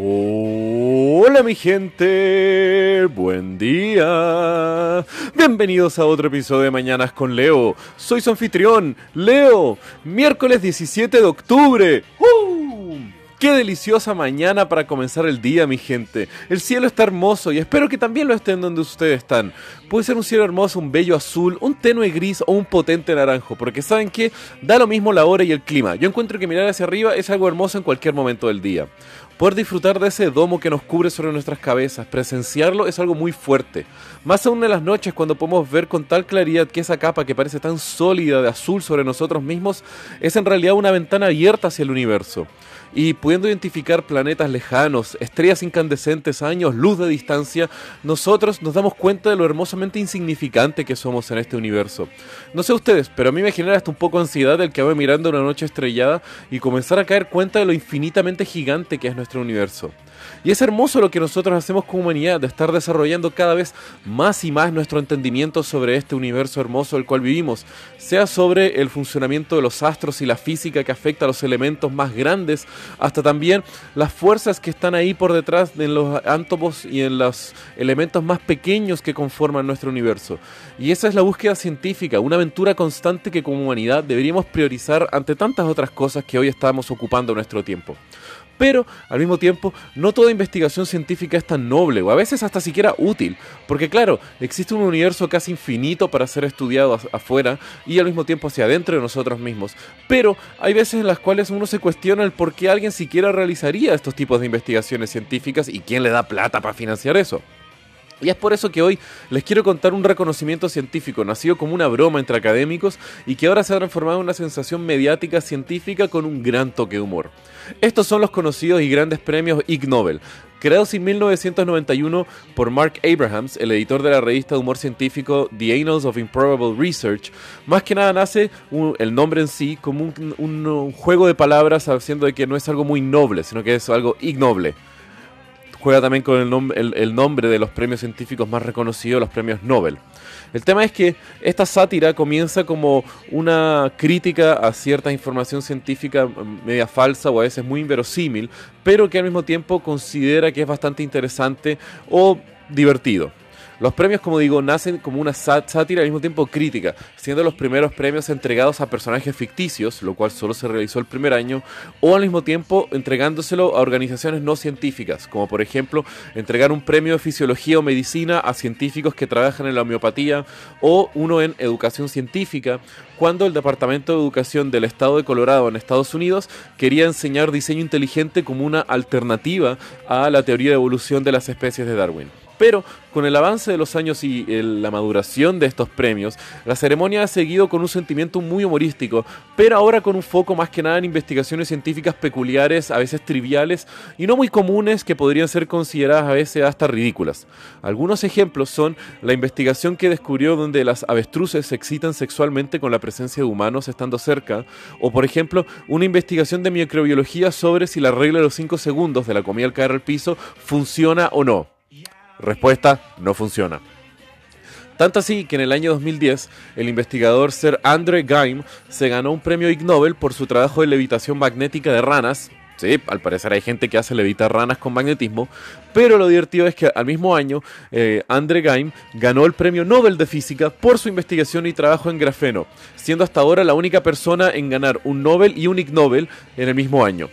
Hola mi gente, buen día. Bienvenidos a otro episodio de Mañanas con Leo. Soy su anfitrión, Leo. Miércoles 17 de octubre. Qué deliciosa mañana para comenzar el día, mi gente. El cielo está hermoso y espero que también lo estén donde ustedes están. Puede ser un cielo hermoso, un bello azul, un tenue gris o un potente naranjo, porque saben que da lo mismo la hora y el clima. Yo encuentro que mirar hacia arriba es algo hermoso en cualquier momento del día. Poder disfrutar de ese domo que nos cubre sobre nuestras cabezas, presenciarlo es algo muy fuerte. Más aún en las noches cuando podemos ver con tal claridad que esa capa que parece tan sólida de azul sobre nosotros mismos es en realidad una ventana abierta hacia el universo. Y pudiendo identificar planetas lejanos, estrellas incandescentes años luz de distancia, nosotros nos damos cuenta de lo hermosamente insignificante que somos en este universo. No sé ustedes, pero a mí me genera hasta un poco ansiedad el que voy mirando una noche estrellada y comenzar a caer cuenta de lo infinitamente gigante que es nuestro universo. Y es hermoso lo que nosotros hacemos como humanidad, de estar desarrollando cada vez más y más nuestro entendimiento sobre este universo hermoso el cual vivimos, sea sobre el funcionamiento de los astros y la física que afecta a los elementos más grandes, hasta también las fuerzas que están ahí por detrás en los átomos y en los elementos más pequeños que conforman nuestro universo. Y esa es la búsqueda científica, una aventura constante que como humanidad deberíamos priorizar ante tantas otras cosas que hoy estamos ocupando nuestro tiempo. Pero al mismo tiempo, no toda investigación científica es tan noble o a veces hasta siquiera útil, porque claro, existe un universo casi infinito para ser estudiado afuera y al mismo tiempo hacia adentro de nosotros mismos. Pero hay veces en las cuales uno se cuestiona el por qué alguien siquiera realizaría estos tipos de investigaciones científicas y quién le da plata para financiar eso. Y es por eso que hoy les quiero contar un reconocimiento científico nacido como una broma entre académicos y que ahora se ha transformado en una sensación mediática científica con un gran toque de humor. Estos son los conocidos y grandes premios Ig Nobel, creados en 1991 por Mark Abrahams, el editor de la revista de humor científico The Annals of Improbable Research. Más que nada nace el nombre en sí como un, un juego de palabras haciendo de que no es algo muy noble, sino que es algo ignoble juega también con el, el, nombre de los premios científicos más reconocidos, los premios Nobel. El tema es que esta sátira comienza como una crítica a cierta información científica mm, media falsa o a veces muy inverosímil, pero que al mismo tiempo considera que es bastante interesante o divertido. Los premios, como digo, nacen como una sátira al mismo tiempo crítica, siendo los primeros premios entregados a personajes ficticios, lo cual solo se realizó el primer año, o al mismo tiempo entregándoselo a organizaciones no científicas, como por ejemplo entregar un premio de fisiología o medicina a científicos que trabajan en la homeopatía, o uno en educación científica, cuando el Departamento de Educación del Estado de Colorado en Estados Unidos quería enseñar diseño inteligente como una alternativa a la teoría de evolución de las especies de Darwin. Pero con el avance de los años y la maduración de estos premios, la ceremonia ha seguido con un sentimiento muy humorístico, pero ahora con un foco más que nada en investigaciones científicas peculiares, a veces triviales y no muy comunes que podrían ser consideradas a veces hasta ridículas. Algunos ejemplos son la investigación que descubrió donde las avestruces se excitan sexualmente con la presencia de humanos estando cerca, o por ejemplo una investigación de microbiología sobre si la regla de los 5 segundos de la comida al caer al piso funciona o no. Respuesta, no funciona. Tanto así que en el año 2010 el investigador Sir Andre Geim se ganó un premio Ig Nobel por su trabajo de levitación magnética de ranas. Sí, al parecer hay gente que hace levitar ranas con magnetismo, pero lo divertido es que al mismo año eh, Andre Geim ganó el premio Nobel de Física por su investigación y trabajo en grafeno, siendo hasta ahora la única persona en ganar un Nobel y un Ig Nobel en el mismo año.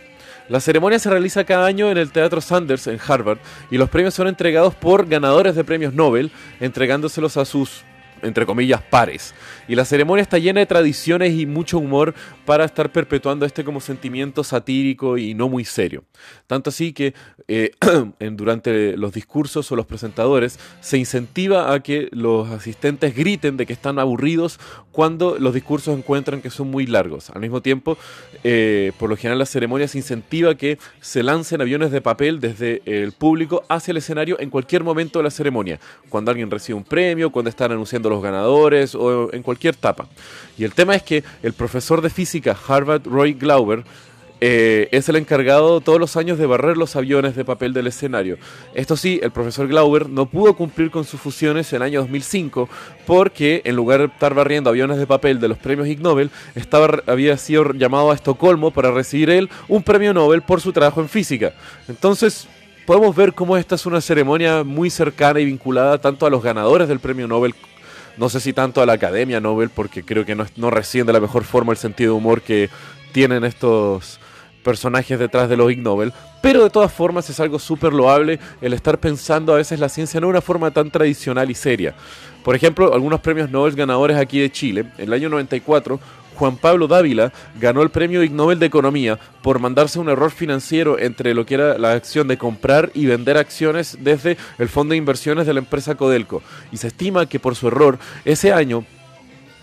La ceremonia se realiza cada año en el Teatro Sanders en Harvard y los premios son entregados por ganadores de premios Nobel, entregándoselos a sus entre comillas, pares. Y la ceremonia está llena de tradiciones y mucho humor para estar perpetuando este como sentimiento satírico y no muy serio. Tanto así que eh, durante los discursos o los presentadores se incentiva a que los asistentes griten de que están aburridos cuando los discursos encuentran que son muy largos. Al mismo tiempo, eh, por lo general la ceremonia se incentiva que se lancen aviones de papel desde el público hacia el escenario en cualquier momento de la ceremonia. Cuando alguien recibe un premio, cuando están anunciando los ganadores o en cualquier etapa. Y el tema es que el profesor de física Harvard Roy Glauber eh, es el encargado todos los años de barrer los aviones de papel del escenario. Esto sí, el profesor Glauber no pudo cumplir con sus fusiones en el año 2005 porque en lugar de estar barriendo aviones de papel de los premios Ig Nobel, estaba, había sido llamado a Estocolmo para recibir él un premio Nobel por su trabajo en física. Entonces, podemos ver cómo esta es una ceremonia muy cercana y vinculada tanto a los ganadores del premio Nobel, no sé si tanto a la Academia Nobel, porque creo que no, no de la mejor forma el sentido de humor que tienen estos personajes detrás de los Ig Nobel, pero de todas formas es algo súper loable el estar pensando a veces la ciencia no de una forma tan tradicional y seria. Por ejemplo, algunos premios Nobel ganadores aquí de Chile, en el año 94, Juan Pablo Dávila ganó el premio Ig Nobel de Economía por mandarse un error financiero entre lo que era la acción de comprar y vender acciones desde el fondo de inversiones de la empresa Codelco. Y se estima que por su error, ese año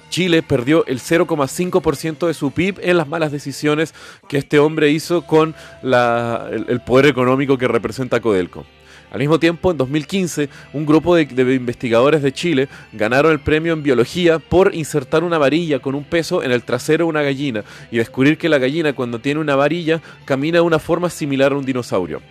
Chile perdió el 0,5% de su PIB en las malas decisiones que este hombre hizo con el, poder económico que representa Codelco. Al mismo tiempo, en 2015, un grupo de, investigadores de Chile ganaron el premio en biología por insertar una varilla con un peso en el trasero de una gallina y descubrir que la gallina cuando tiene una varilla camina de una forma similar a un dinosaurio.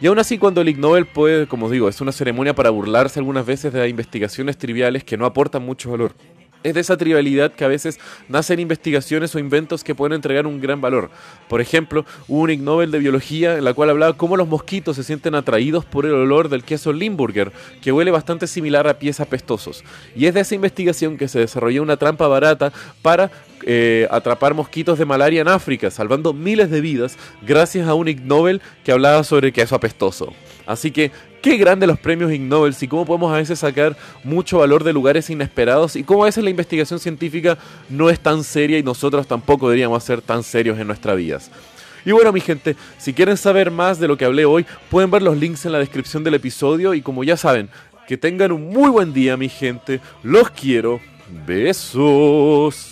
Y aún así, cuando el Ig Nobel puede, como digo, es una ceremonia para burlarse algunas veces de investigaciones triviales que no aportan mucho valor es de esa trivialidad que a veces nacen investigaciones o inventos que pueden entregar un gran valor. Por ejemplo, un Ig Nobel de biología en la cual hablaba cómo los mosquitos se sienten atraídos por el olor del queso Limburger, que huele bastante similar a pies apestosos. Y es de esa investigación que se desarrolló una trampa barata para eh, atrapar mosquitos de malaria en África, salvando miles de vidas gracias a un Ig Nobel que hablaba sobre queso apestoso. Así que qué grande los premios Ig Nobel y cómo podemos a veces sacar mucho valor de lugares inesperados y cómo a veces la investigación científica no es tan seria y nosotros tampoco deberíamos ser tan serios en nuestras vidas. Y bueno, mi gente, si quieren saber más de lo que hablé hoy, pueden ver los links en la descripción del episodio y como ya saben, que tengan un muy buen día, mi gente. Los quiero. Besos.